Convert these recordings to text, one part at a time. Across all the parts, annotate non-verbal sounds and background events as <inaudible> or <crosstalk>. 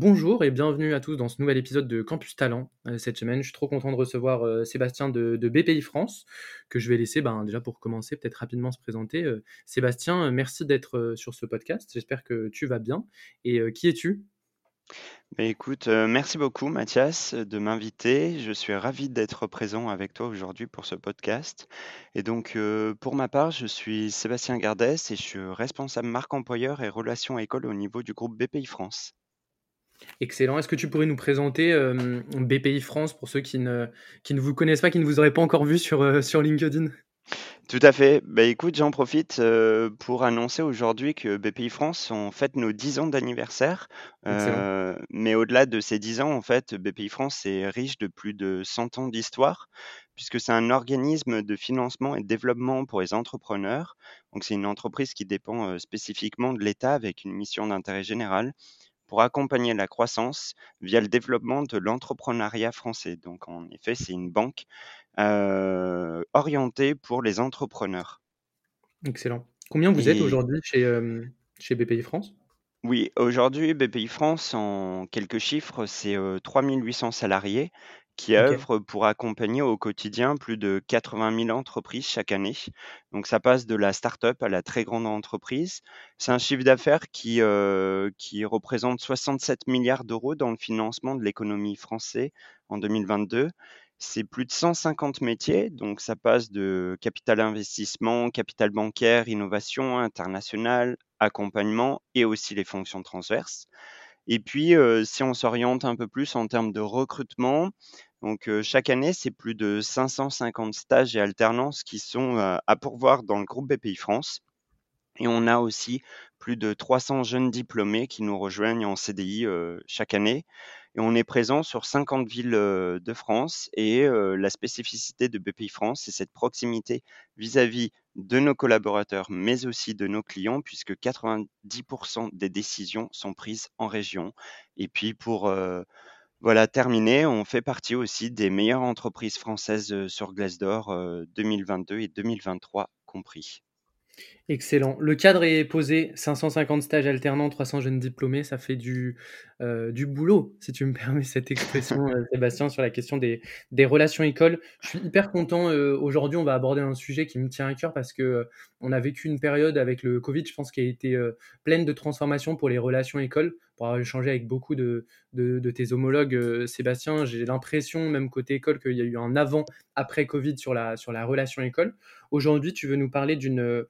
Bonjour et bienvenue à tous dans ce nouvel épisode de Campus Talent. Euh, cette semaine, je suis trop content de recevoir euh, Sébastien de, BPI France, que je vais laisser ben, déjà pour commencer peut-être rapidement se présenter. Euh, Sébastien, merci d'être sur ce podcast. J'espère que tu vas bien. Et qui es-tu? Bah, écoute, merci beaucoup Mathias de m'inviter. Je suis ravi d'être présent avec toi aujourd'hui pour ce podcast. Et donc, pour ma part, je suis Sébastien Gardès et je suis responsable marque employeur et relations école au niveau du groupe BPI France. Excellent. Est-ce que tu pourrais nous présenter euh, BPI France pour ceux qui ne, qui ne vous connaissent pas, qui ne vous auraient pas encore vu sur, euh, sur LinkedIn? Tout à fait. Bah, écoute, j'en profite euh, pour annoncer aujourd'hui que BPI France, on fête nos 10 ans d'anniversaire. mais au-delà de ces 10 ans, en fait, BPI France est riche de plus de 100 ans d'histoire, puisque c'est un organisme de financement et de développement pour les entrepreneurs. Donc, c'est une entreprise qui dépend spécifiquement de l'État avec une mission d'intérêt général pour accompagner la croissance via le développement de l'entrepreneuriat français. Donc en effet, c'est une banque euh, orientée pour les entrepreneurs. Excellent. Combien vous êtes aujourd'hui chez, euh, chez BPI France? Oui, aujourd'hui, BPI France, en quelques chiffres, c'est 3800 euh, salariés qui œuvre pour accompagner au quotidien plus de 80 000 entreprises chaque année. Donc ça passe de la start-up à la très grande entreprise. C'est un chiffre d'affaires qui, euh, qui représente 67 milliards d'euros dans le financement de l'économie française en 2022. C'est plus de 150 métiers, donc ça passe de capital investissement, capital bancaire, innovation internationale, accompagnement et aussi les fonctions transverses. Et puis, si on s'oriente un peu plus en termes de recrutement, donc chaque année, c'est plus de 550 stages et alternances qui sont à pourvoir dans le groupe BPI France. Et on a aussi plus de 300 jeunes diplômés qui nous rejoignent en CDI chaque année. Et on est présent sur 50 villes de France. Et la spécificité de BPI France, c'est cette proximité vis-à-vis de nos collaborateurs, mais aussi de nos clients, puisque 90% des décisions sont prises en région. Et puis pour voilà, terminer, on fait partie aussi des meilleures entreprises françaises sur Glassdoor 2022 et 2023 compris. Excellent. Le cadre est posé, 550 stages alternants, 300 jeunes diplômés, ça fait du, euh, du boulot, si tu me <laughs> permets cette expression, euh, Sébastien, sur la question des, des relations écoles. Je suis hyper content. Euh, aujourd'hui, on va aborder un sujet qui me tient à cœur parce que on a vécu une période avec le Covid, je pense, qui a été pleine de transformations pour les relations écoles. Pour avoir échangé avec beaucoup de, de, tes homologues, Sébastien, j'ai l'impression, même côté école, qu'il y a eu un avant-après Covid sur la, sur la relation école. Aujourd'hui, tu veux nous parler d'une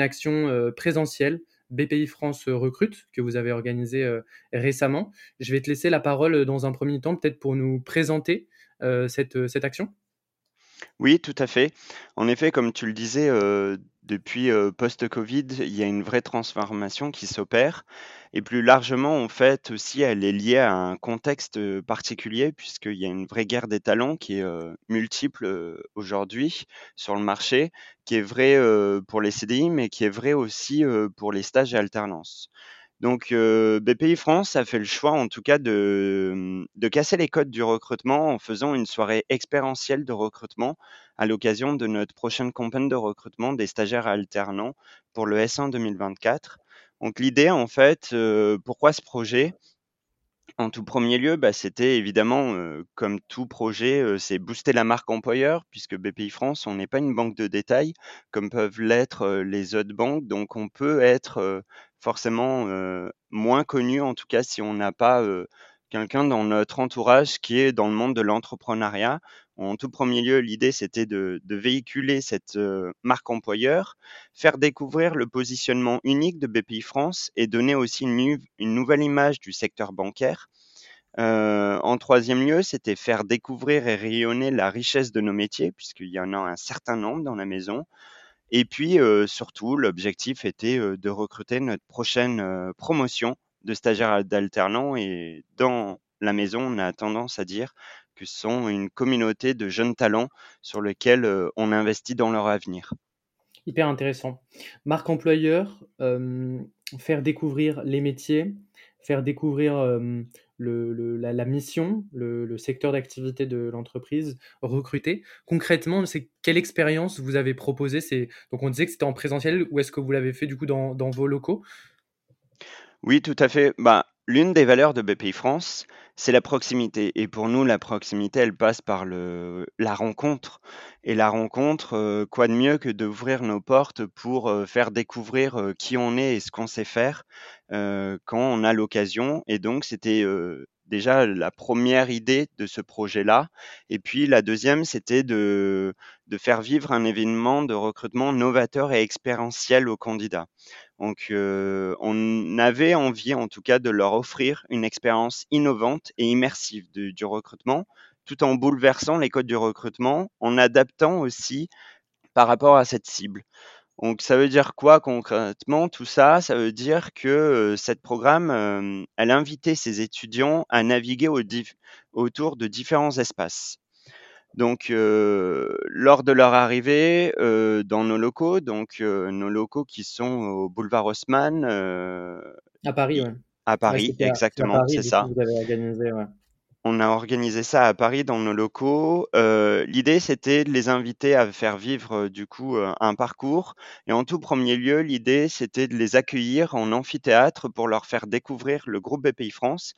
action euh, présentielle BPI France Recrute que vous avez organisée euh, récemment. Je vais te laisser la parole dans un premier temps, peut-être pour nous présenter euh, cette action. Oui, tout à fait. En effet, comme tu le disais, depuis post-Covid, il y a une vraie transformation qui s'opère. Et plus largement, en fait, aussi, elle est liée à un contexte particulier, puisqu'il y a une vraie guerre des talents qui est multiple aujourd'hui sur le marché, qui est vrai pour les CDI, mais qui est vrai aussi pour les stages et alternances. Donc, BPI France a fait le choix, en tout cas, de, casser les codes du recrutement en faisant une soirée expérientielle de recrutement à l'occasion de notre prochaine campagne de recrutement des stagiaires alternants pour le S1 2024. Donc, l'idée, en fait, pourquoi ce projet? En tout premier lieu, bah, c'était évidemment, comme tout projet, c'est booster la marque employeur puisque BPI France, on n'est pas une banque de détail comme peuvent l'être, les autres banques. Donc on peut être, forcément, moins connu, en tout cas si on n'a pas, quelqu'un dans notre entourage qui est dans le monde de l'entrepreneuriat. En tout premier lieu, l'idée, c'était de, véhiculer cette marque employeur, faire découvrir le positionnement unique de BPI France et donner aussi une, nouvelle image du secteur bancaire. en troisième lieu, c'était faire découvrir et rayonner la richesse de nos métiers, puisqu'il y en a un certain nombre dans la maison. Et puis, surtout, l'objectif était, de recruter notre prochaine, promotion de stagiaires d'alternants et dans la maison, on a tendance à dire que ce sont une communauté de jeunes talents sur lesquels, on investit dans leur avenir. Hyper intéressant. Marque employeur, faire découvrir les métiers, faire découvrir, le la mission, le secteur d'activité de l'entreprise, recruter. Concrètement, c'est quelle expérience vous avez proposé? C'est donc on disait que c'était en présentiel ou est-ce que vous l'avez fait du coup dans vos locaux? Oui, tout à fait. Bah, l'une des valeurs de BPI-France, c'est la proximité et pour nous, la proximité, elle passe par le la rencontre et la rencontre, heu, quoi de mieux que d'ouvrir nos portes pour, heu, faire découvrir, heu, qui on est et ce qu'on sait faire, quand on a l'occasion et donc c'était, déjà la première idée de ce projet-là et puis la deuxième, c'était de de faire vivre un événement de recrutement novateur et expérientiel aux candidats. Donc, heu, on avait envie, en tout cas, de leur offrir une expérience innovante et immersive du recrutement, tout en bouleversant les codes du recrutement, en adaptant aussi par rapport à cette cible. Donc ça veut dire quoi concrètement tout ça? Ça veut dire que, cette programme, hem, elle invitait ses étudiants à naviguer au autour de différents espaces. Donc, lors de leur arrivée, dans nos locaux, donc, nos locaux qui sont au boulevard Haussmann, À Paris, ouais. à Paris, exactement, c'est ça. vous avez organisé, ouais. On a organisé ça à Paris dans nos locaux. Heu, l'idée, c'était de les inviter à faire vivre, heu, du coup, heu, un parcours et en tout premier lieu, l'idée, c'était de les accueillir en amphithéâtre pour leur faire découvrir le groupe BPI-France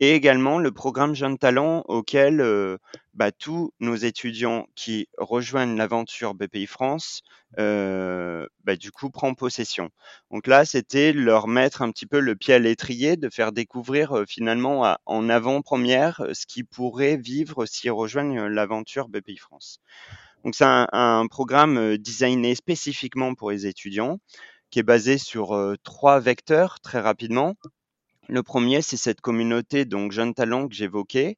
et également le programme Jeunes Talents auquel, heu, bah, tous nos étudiants qui rejoignent l'aventure BPI-France, heu, bah, du coup, prend possession. Donc là, c'était leur mettre un petit peu le pied à l'étrier, de faire découvrir, heu, finalement en avant-première, heu, ce qu'ils pourraient vivre s'ils rejoignent, l'aventure BPI-France. Donc c'est un programme, designé spécifiquement pour les étudiants, qui est basé sur, 3 vecteurs très rapidement. Le premier, c'est cette communauté, donc jeunes talents que j'évoquais.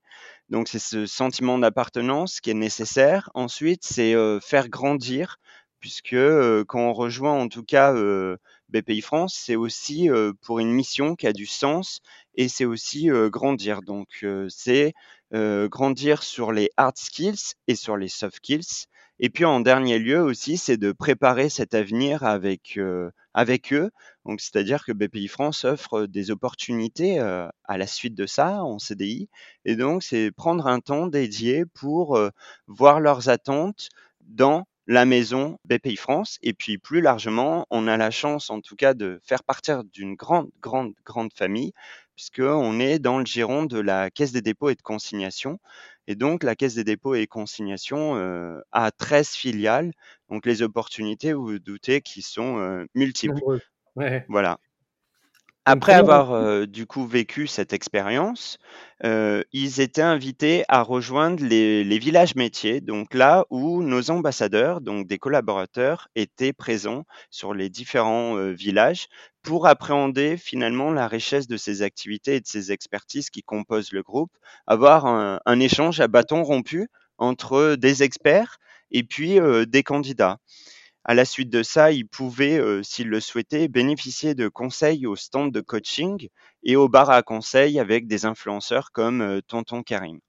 Donc c'est ce sentiment d'appartenance qui est nécessaire. Ensuite, c'est, heu, faire grandir puisque, heu, quand on rejoint en tout cas, heu, BPI-France, c'est aussi, heu, pour une mission qui a du sens et c'est aussi, heu, grandir. Donc, heu, c'est, grandir sur les hard skills et sur les soft skills et puis en dernier lieu aussi, c'est de préparer cet avenir avec, heu, avec eux. Donc c'est-à-dire que BPI-France offre des opportunités, heu, à la suite de ça en CDI et donc c'est prendre un temps dédié pour, voir leurs attentes dans la maison BPI-France et puis plus largement, on a la chance en tout cas de faire partir d'une grande, grande, grande famille puisqu'on est dans le giron de la Caisse des dépôts et de consignations et donc la Caisse des dépôts et consignations, heu, a 13 filiales. Donc les opportunités, vous vous doutez, qui sont, heu, multiples. Ouais. Voilà. Après avoir, heu, du coup vécu cette expérience, heu, ils étaient invités à rejoindre les les villages métiers, donc là où nos ambassadeurs, donc des collaborateurs, étaient présents sur les différents, heu, villages pour appréhender finalement la richesse de ces activités et de ces expertises qui composent le groupe. Avoir un un échange à bâtons rompus entre des experts et puis, des candidats. À la suite de ça, ils pouvaient, heu, s'ils le souhaitaient, bénéficier de conseils au stand de coaching et au bar à conseils avec des influenceurs comme, heu, Tonton Karim.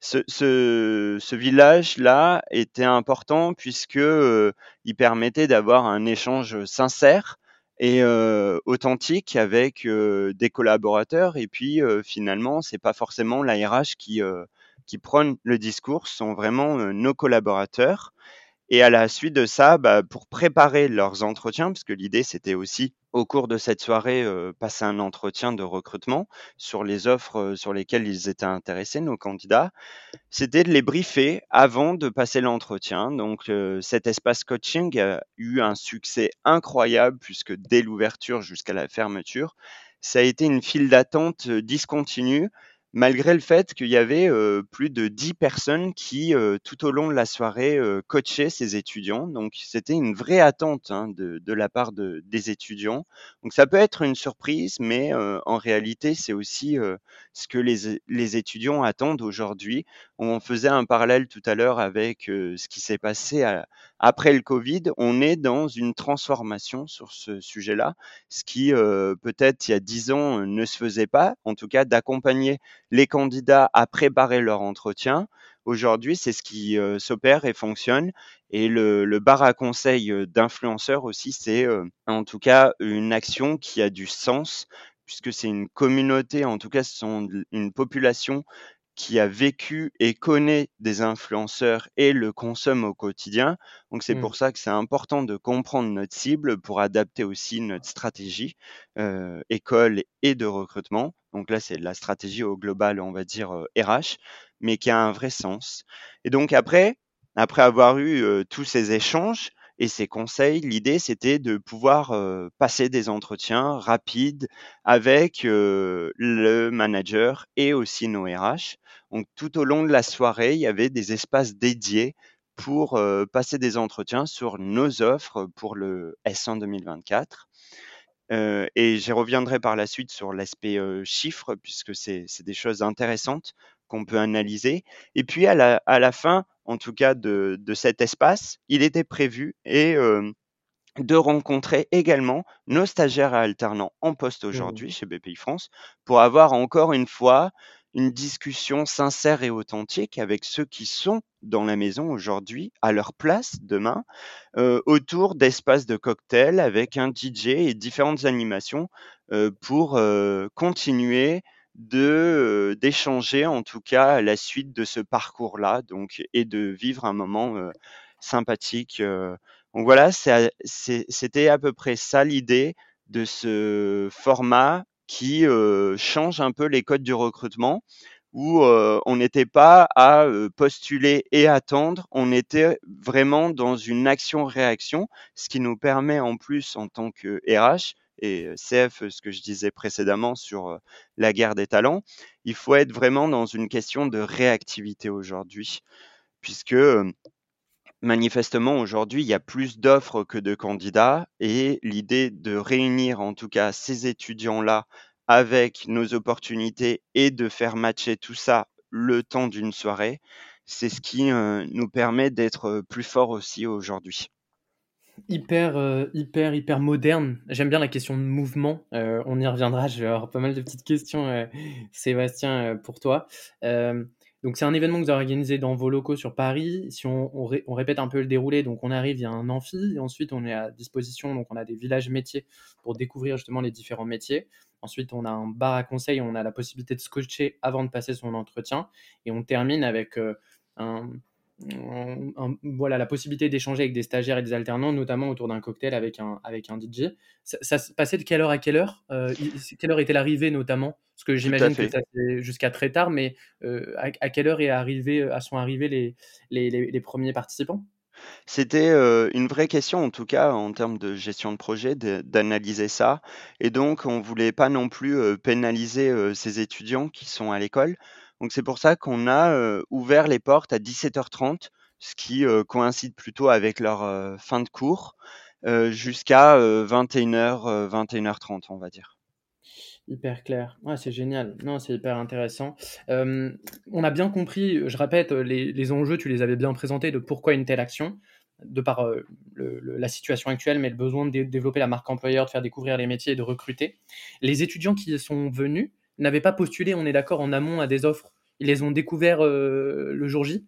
Ce village-là était important puisque, heu, il permettait d'avoir un échange sincère et heu, authentique avec, heu, des collaborateurs et puis, finalement, c'est pas forcément la RH qui, qui prône le discours, sont vraiment, nos collaborateurs et à la suite de ça, bah, pour préparer leurs entretiens, parce que l'idée, c'était aussi, au cours de cette soirée, heu, passer un entretien de recrutement sur les offres, heu, sur lesquelles ils étaient intéressés, nos candidats. C'était de les briefer avant de passer l'entretien. Donc, heu, cet espace coaching a eu un succès incroyable puisque dès l'ouverture jusqu'à la fermeture, ça a été une file d'attente, discontinue malgré le fait qu'il y avait, heu, plus de 10 personnes qui, heu, tout au long de la soirée, heu, coachaient ces étudiants. Donc c'était une vraie attente, hein, de de la part de des étudiants. Donc ça peut être une surprise, mais, heu, en réalité, c'est aussi, heu, ce que les les étudiants attendent aujourd'hui. On faisait un parallèle tout à l'heure avec, ce qui s'est passé après le covid. On est dans une transformation sur ce sujet-là, ce qui, peut-être il y a 10 ans, ne se faisait pas. En tout cas, d'accompagner les candidats à préparer leur entretien. Aujourd'hui, c'est ce qui, s'opère et fonctionne et le bar à conseil, d'influenceurs aussi, c'est, en tout cas une action qui a du sens puisque c'est une communauté, en tout cas, sont une population qui a vécu et connaît des influenceurs et le consomme au quotidien. Donc c'est Mmh. pour ça que c'est important de comprendre notre cible pour adapter aussi notre stratégie euh, école et de recrutement. Donc là, c'est la stratégie au global, on va dire euh, RH, mais qui a un vrai sens. Et donc après, après avoir eu euh, tous ces échanges, et ces conseils, l'idée, c'était de pouvoir passer des entretiens rapides avec le manager et aussi nos RH. Donc, tout au long de la soirée, il y avait des espaces dédiés pour passer des entretiens sur nos offres pour le S1 2024. Euh, et j'y reviendrai par la suite sur l'aspect euh, chiffres, puisque c'est des choses intéressantes qu'on peut analyser. Et puis à la, à la fin, en tout cas de, de cet espace, il était prévu et euh, de rencontrer également nos stagiaires et alternants en poste Mmh. aujourd'hui chez BPI France pour avoir encore une fois une discussion sincère et authentique avec ceux qui sont dans la maison aujourd'hui, à leur place demain, heu, autour d'espaces de cocktail avec un DJ et différentes animations, heu, pour, continuer de, d'échanger en tout cas à la suite de ce parcours-là donc et de vivre un moment, sympathique, donc voilà, c'était à peu près ça l'idée de ce format qui, heu, change un peu les codes du recrutement où, heu, on n'était pas à, heu, postuler et attendre, on était vraiment dans une action-réaction, ce qui nous permet en plus en tant que RH et CF, ce que je disais précédemment sur, la guerre des talents, il faut être vraiment dans une question de réactivité aujourd'hui puisque, manifestement aujourd'hui, il y a plus d'offres que de candidats et l'idée de réunir en tout cas ces étudiants-là avec nos opportunités et de faire matcher tout ça le temps d'une soirée, c'est ce qui, nous permet d'être, plus forts aussi aujourd'hui. Hyper, heu, hyper, hyper moderne. J'aime bien la question de mouvement, heu, on y reviendra, je vais avoir pas mal de petites questions, heu, Sébastien, pour toi. Donc c'est un événement que vous organisez dans vos locaux sur Paris. Si on on ré on répète un peu le déroulé, donc on arrive, il y a un amphi et ensuite on est à disposition, donc on a des villages métiers pour découvrir justement les différents métiers. Ensuite, on a un bar à conseils, on a la possibilité de se coacher avant de passer son entretien et on termine avec, un voilà, la possibilité d'échanger avec des stagiaires et des alternants, notamment autour d'un cocktail avec un, avec un DJ. Ça, ça se passait de quelle heure à quelle heure? Euh, Quelle heure était l'arrivée notamment? Parce que j'imagine que ça jusqu'à très tard, mais euh, à, à quelle heure est arrivé, à sont arrivés les, les, les- les premiers participants? C'était, une vraie question en tout cas en termes de gestion de projet d'analyser ça. Et donc on voulait pas non plus, pénaliser, ces étudiants qui sont à l'école. Donc c'est pour ça qu'on a, ouvert les portes à 17:30, ce qui, coïncide plutôt avec leur, fin de cours, jusqu'à, heu, 21:00, heu, 21:30 on va dire. Hyper clair. Ouais, c'est génial. Non, c'est hyper intéressant. On a bien compris, je répète, les, enjeux, tu les avais bien présentés de pourquoi une telle action, de par la situation actuelle, mais le besoin de dé- développer la marque employeur, de faire découvrir les métiers et de recruter. Les étudiants qui sont venus n'avaient pas postulé, on est d'accord, en amont à des offres. Ils les ont découverts euh, le jour J?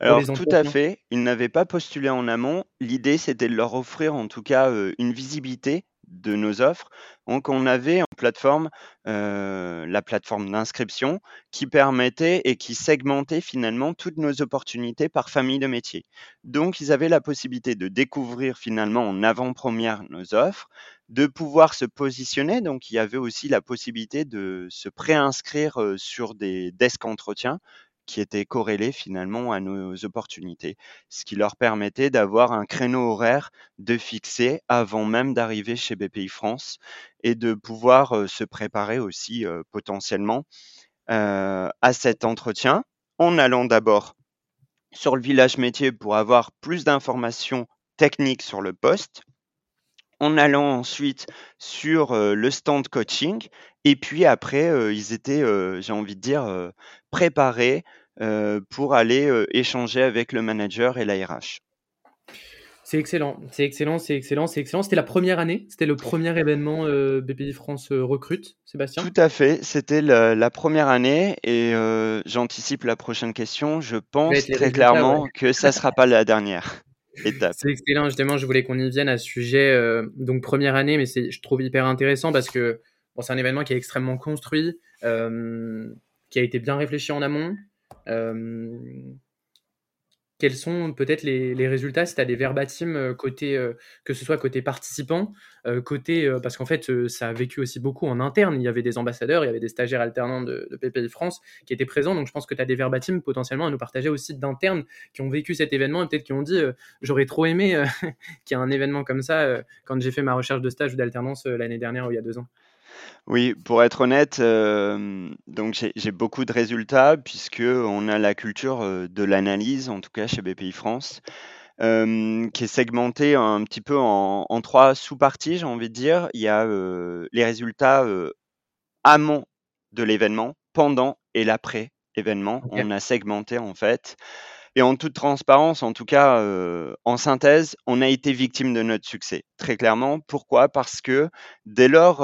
Alors tout à fait, ils n'avaient pas postulé en amont. L'idée, c'était de leur offrir en tout cas, heu, une visibilité de nos offres. Donc on avait en plateforme, heu, la plateforme d'inscription qui permettait et qui segmentait finalement toutes nos opportunités par famille de métiers. Donc ils avaient la possibilité de découvrir finalement en avant-première nos offres, de pouvoir se positionner. Donc il y avait aussi la possibilité de se préinscrire, heu, sur des desks entretiens qui étaient corrélés finalement à nos opportunités. Ce qui leur permettait d'avoir un créneau horaire de fixer avant même d'arriver chez BPI France et de pouvoir, se préparer aussi, potentiellement, à cet entretien en allant d'abord sur le village métier pour avoir plus d'informations techniques sur le poste, en allant ensuite sur, le stand coaching et puis après, ils étaient, j'ai envie de dire, préparés, pour aller échanger avec le manager et la RH. C'est excellent, c'est excellent, c'est excellent, c'est excellent. C'était la première année, c'était le premier événement euh, BPI France euh, recrute, Sébastien? Tout à fait, c'était la, première année et euh, j'anticipe la prochaine question. Je pense très clairement que ça ne sera pas la dernière <laughs> étape. C'est excellent, justement, je voulais qu'on y vienne à ce sujet. donc première année, mais je trouve hyper intéressant parce que c'est un événement qui est extrêmement construit, qui a été bien réfléchi en amont quels sont peut-être les, résultats si tu as des verbatims euh, côté, euh, que ce soit côté participants, euh, côté, parce qu'en fait, ça a vécu aussi beaucoup en interne. Il y avait des ambassadeurs, il y avait des stagiaires alternants de, PPI France qui étaient présents. Donc, je pense que tu as des verbatims potentiellement à nous partager aussi d'interne qui ont vécu cet événement et peut-être qui ont dit J'aurais trop aimé <laughs> qu'il y ait un événement comme ça quand j'ai fait ma recherche de stage ou d'alternance l'année dernière ou il y a deux ans. Oui, pour être honnête, donc j'ai beaucoup de résultats puisque on a la culture, de l'analyse, en tout cas chez BPI France, qui est segmentée un petit peu en trois sous-parties, j'ai envie de dire. Il y a, les résultats, amont de l'événement, pendant et l'après-événement. On a segmenté en fait et en toute transparence, en tout cas, en synthèse, on a été victime de notre succès, très clairement. Pourquoi? Parce que dès lors,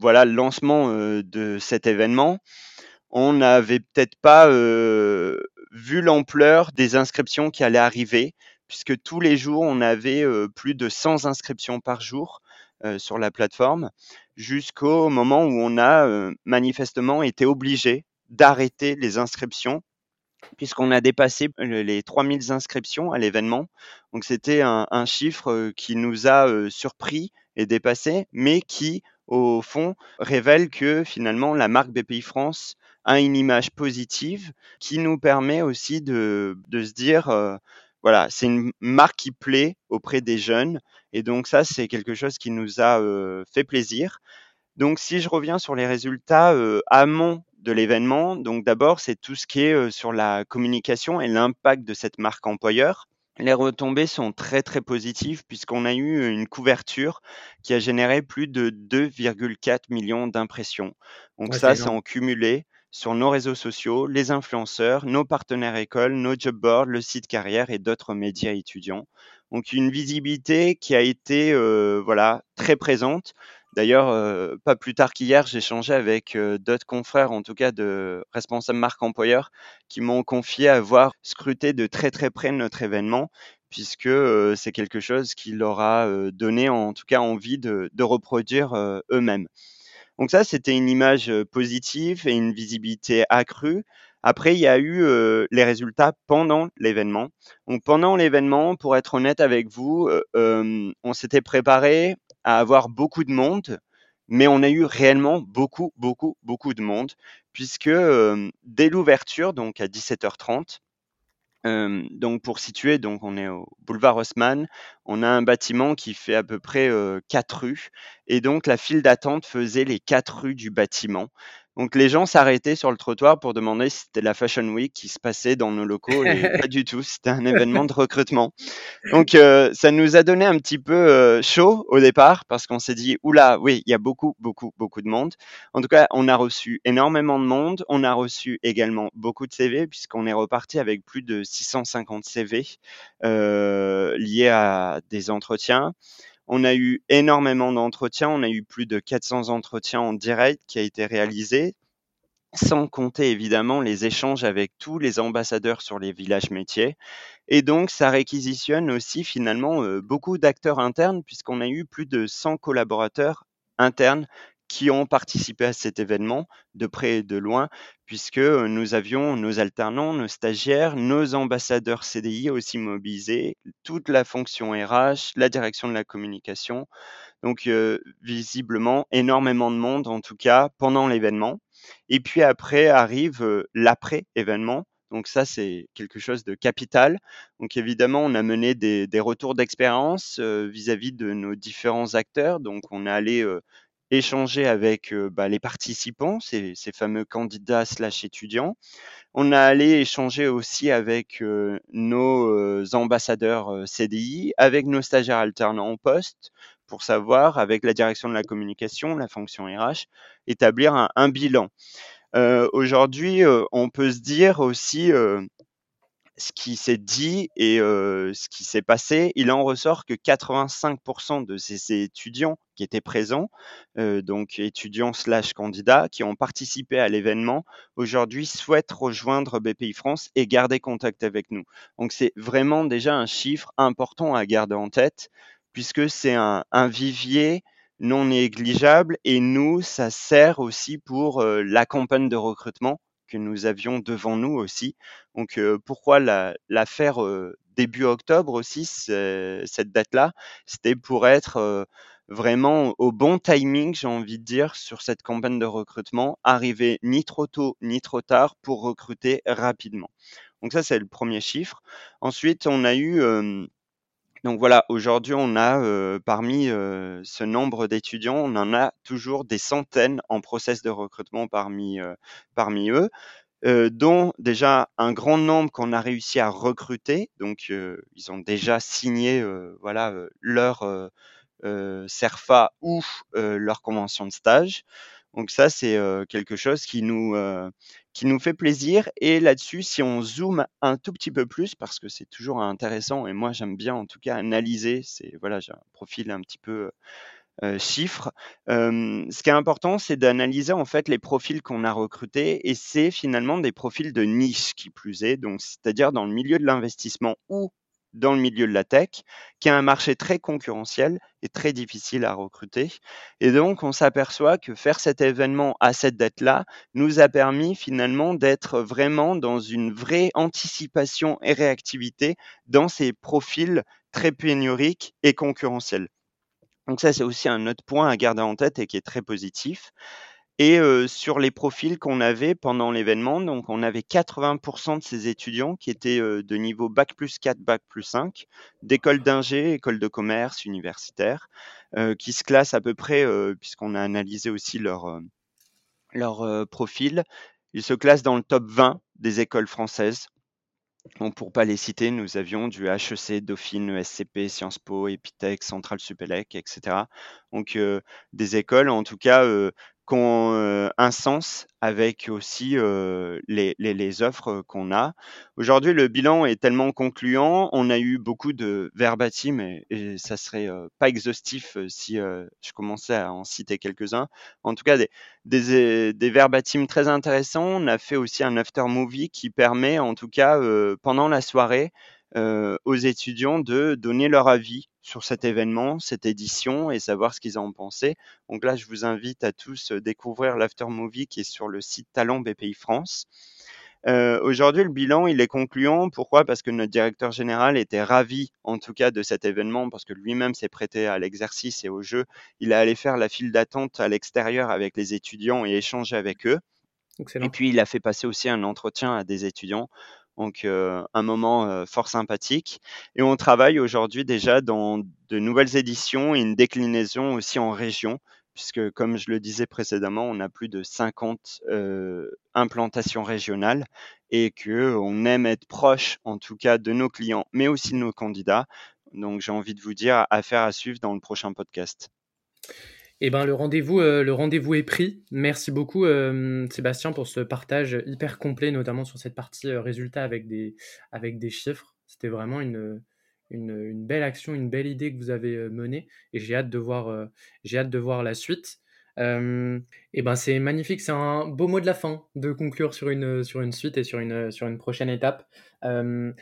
voilà le lancement de cet événement, on n'avait peut-être pas vu l'ampleur des inscriptions qui allaient arriver, puisque tous les jours, on avait plus de 100 inscriptions par jour sur la plateforme, jusqu'au moment où on a manifestement été obligé d'arrêter les inscriptions puisqu'on a dépassé les 3000 inscriptions à l'événement. Donc c'était un, chiffre qui nous a surpris et dépassé, mais qui au fond, révèle que finalement la marque BPI France a une image positive qui nous permet aussi de, se dire, euh, voilà, c'est une marque qui plaît auprès des jeunes. Et donc ça, c'est quelque chose qui nous a euh, fait plaisir. Donc si je reviens sur les résultats euh, amont de l'événement, donc d'abord, c'est tout ce qui est sur la communication et l'impact de cette marque employeur. Les retombées sont très, très positives puisqu'on a eu une couverture qui a généré plus de 2,4 millions d'impressions. Donc ça, c'est en cumulé sur nos réseaux sociaux, les influenceurs, nos partenaires écoles, nos job boards, le site carrière et d'autres médias étudiants. Donc une visibilité qui a été euh, voilà très présente. D'ailleurs, euh, pas plus tard qu'hier, j'ai échangé avec euh, d'autres confrères, en tout cas de responsables marque employeur, qui m'ont confié avoir scruté de très très près notre événement, puisque euh, c'est quelque chose qui leur a donné en tout cas envie de, de reproduire eux-mêmes. Donc ça, c'était une image positive et une visibilité accrue. Après, il y a eu les résultats pendant l'événement. Donc pendant l'événement, pour être honnête avec vous, on s'était préparé à avoir beaucoup de monde, mais on a eu réellement beaucoup, beaucoup, beaucoup de monde, puisque dès l'ouverture, donc à 17h30, donc pour situer, donc on est au boulevard Haussmann, on a un bâtiment qui fait à peu près quatre rues, et donc la file d'attente faisait les quatre rues du bâtiment. Donc les gens s'arrêtaient sur le trottoir pour demander si c'était la Fashion Week qui se passait dans nos locaux et pas du tout, c'était un événement de recrutement. Donc euh, ça nous a donné un petit peu euh, chaud au départ parce qu'on s'est dit oula, oui, il y a beaucoup beaucoup beaucoup de monde. En tout cas, on a reçu énormément de monde, on a reçu également beaucoup de CV puisqu'on est reparti avec plus de 650 CV euh, liés à des entretiens. On a eu énormément d'entretiens, on a eu plus de 400 entretiens en direct qui a été réalisé, sans compter évidemment les échanges avec tous les ambassadeurs sur les villages métiers. Et donc, ça réquisitionne aussi finalement euh, beaucoup d'acteurs internes, puisqu'on a eu plus de 100 collaborateurs internes qui ont participé à cet événement de près et de loin, puisque nous avions nos alternants, nos stagiaires, nos ambassadeurs CDI aussi mobilisés, toute la fonction RH, la direction de la communication. Donc visiblement énormément de monde en tout cas pendant l'événement. Et puis après arrive l'après-événement. Donc ça, c'est quelque chose de capital. Donc évidemment, on a mené des, retours d'expérience vis-à-vis de nos différents acteurs. Donc on est allé échanger avec bah, les participants, ces, fameux candidats slash étudiants. On a allé échanger aussi avec nos ambassadeurs CDI, avec nos stagiaires alternants en poste, pour savoir, avec la direction de la communication, la fonction RH, établir un, bilan. aujourd'hui, on peut se dire aussi, ce qui s'est dit et ce qui s'est passé, il en ressort que 85% de ces étudiants qui étaient présents, donc étudiants slash candidats qui ont participé à l'événement, aujourd'hui souhaitent rejoindre BPI France et garder contact avec nous. Donc c'est vraiment déjà un chiffre important à garder en tête puisque c'est un vivier non négligeable et nous, ça sert aussi pour, la campagne de recrutement que nous avions devant nous aussi. Donc, pourquoi la, faire début octobre aussi, cette date-là C'était pour être vraiment au bon timing, j'ai envie de dire, sur cette campagne de recrutement, arriver ni trop tôt ni trop tard pour recruter rapidement. Donc ça, c'est le premier chiffre. Ensuite, on a eu donc voilà, aujourd'hui, on a parmi ce nombre d'étudiants, on en a toujours des centaines en process de recrutement parmi, parmi eux, dont déjà un grand nombre qu'on a réussi à recruter. Donc ils ont déjà signé voilà, leur CERFA ou leur convention de stage. Donc ça, c'est quelque chose qui nous, qui nous fait plaisir. Et là-dessus, si on zoome un tout petit peu plus, parce que c'est toujours intéressant, et moi j'aime bien en tout cas analyser, c'est voilà, j'ai un profil un petit peu euh, chiffre. ce qui est important, c'est d'analyser en fait les profils qu'on a recrutés, et c'est finalement des profils de niche qui plus est, donc c'est-à-dire dans le milieu de l'investissement ou dans le milieu de la tech, qui a un marché très concurrentiel et très difficile à recruter. Et donc, on s'aperçoit que faire cet événement à cette date-là nous a permis finalement d'être vraiment dans une vraie anticipation et réactivité dans ces profils très pénuriques et concurrentiels. Donc ça, c'est aussi un autre point à garder en tête et qui est très positif. Et sur les profils qu'on avait pendant l'événement, donc on avait 80% de ces étudiants qui étaient, de niveau bac plus 4, bac plus 5, d'école d'ingé, école de commerce, universitaire, qui se classent à peu près, puisqu'on a analysé aussi leur, leur, profil, ils se classent dans le top 20 des écoles françaises. Donc pour pas les citer, nous avions du HEC, Dauphine, ESCP, Sciences Po, Epitech, Centrale Supélec etc. Donc, des écoles en tout cas, ont un sens avec aussi les, les, offres qu'on a. Aujourd'hui, le bilan est tellement concluant. On a eu beaucoup de verbatim et, et ça serait pas exhaustif si je commençais à en citer quelques-uns. En tout cas, des, des, des verbatim très intéressants. On a fait aussi un after movie qui permet, en tout cas, pendant la soirée, aux étudiants de donner leur avis sur cet événement, cette édition et savoir ce qu'ils en ont pensé. Donc là, je vous invite à tous euh, découvrir l'after movie qui est sur le site Talent BPI France. Euh, Aujourd'hui, le bilan, il est concluant. Pourquoi? Parce que notre directeur général était ravi, en tout cas, de cet événement, parce que lui-même s'est prêté à l'exercice et au jeu. Il est allé faire la file d'attente à l'extérieur avec les étudiants et échanger avec eux. Excellent. Et puis, il a fait passer aussi un entretien à des étudiants donc un moment fort sympathique. Et on travaille aujourd'hui déjà dans de nouvelles éditions et une déclinaison aussi en région, puisque comme je le disais précédemment, on a plus de 50 implantations régionales et que on aime être proche, en tout cas, de nos clients, mais aussi de nos candidats. Donc j'ai envie de vous dire affaire à suivre dans le prochain podcast. Eh ben, le rendez-vous, euh, le rendez-vous est pris. Merci beaucoup, euh, Sébastien, pour ce partage hyper complet, notamment sur cette partie euh, résultat avec des, chiffres. C'était vraiment une, belle action, une belle idée que vous avez menée, et j'ai hâte de voir la suite. Et ben, c'est magnifique, c'est un beau mot de la fin de conclure sur une, sur une suite et sur une, sur une prochaine étape. Euh,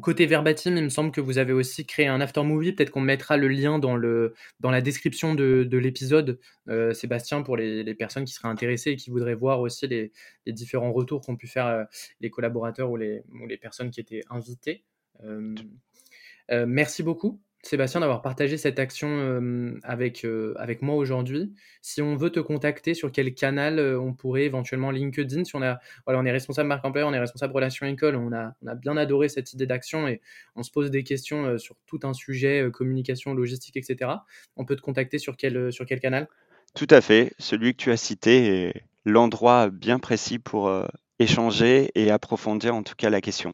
côté verbatim, il me semble que vous avez aussi créé un after movie. Peut-être qu'on mettra le lien dans, le, dans la description de, de l'épisode, euh, Sébastien, pour les, les, personnes qui seraient intéressées et qui voudraient voir aussi les, les différents retours qu'ont pu faire euh, les collaborateurs ou les, ou les personnes qui étaient invitées. Euh, merci beaucoup. Sébastien, d'avoir partagé cette action avec, moi aujourd'hui. Si on veut te contacter, sur quel canal on pourrait éventuellement LinkedIn? Si on est responsable marque employeur, on est responsable relation école, on a, on a bien adoré cette idée d'action et on se pose des questions sur tout un sujet, communication, logistique, etc. On peut te contacter sur quel, sur quel canal? Tout à fait. Celui que tu as cité est l'endroit bien précis pour échanger et approfondir en tout cas la question.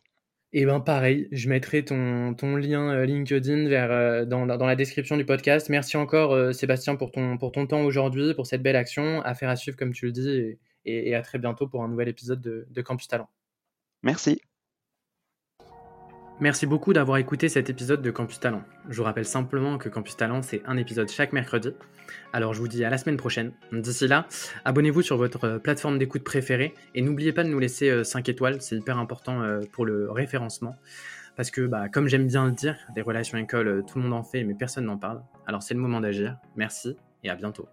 Et ben pareil, je mettrai ton, lien euh, LinkedIn euh, dans, la description du podcast. Merci encore euh, Sébastien pour ton, temps aujourd'hui, pour cette belle action. Affaire à suivre comme tu le dis. et, à très bientôt pour un nouvel épisode de, de Campus Talent. Merci. Merci beaucoup d'avoir écouté cet épisode de Campus Talent. Je vous rappelle simplement que Campus Talent, c'est un épisode chaque mercredi. Alors je vous dis à la semaine prochaine. D'ici là, abonnez-vous sur votre euh, plateforme d'écoute préférée et n'oubliez pas de nous laisser 5 euh, étoiles, c'est hyper important euh, pour le référencement. Parce que, bah, comme j'aime bien le dire, des relations école, tout le monde en fait, mais personne n'en parle. Alors c'est le moment d'agir. Merci et à bientôt.